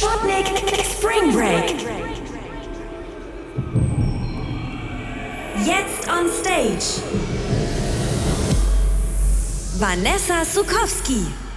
Sputnik Spring Break. Jetzt on stage. Vanessa Sukowski.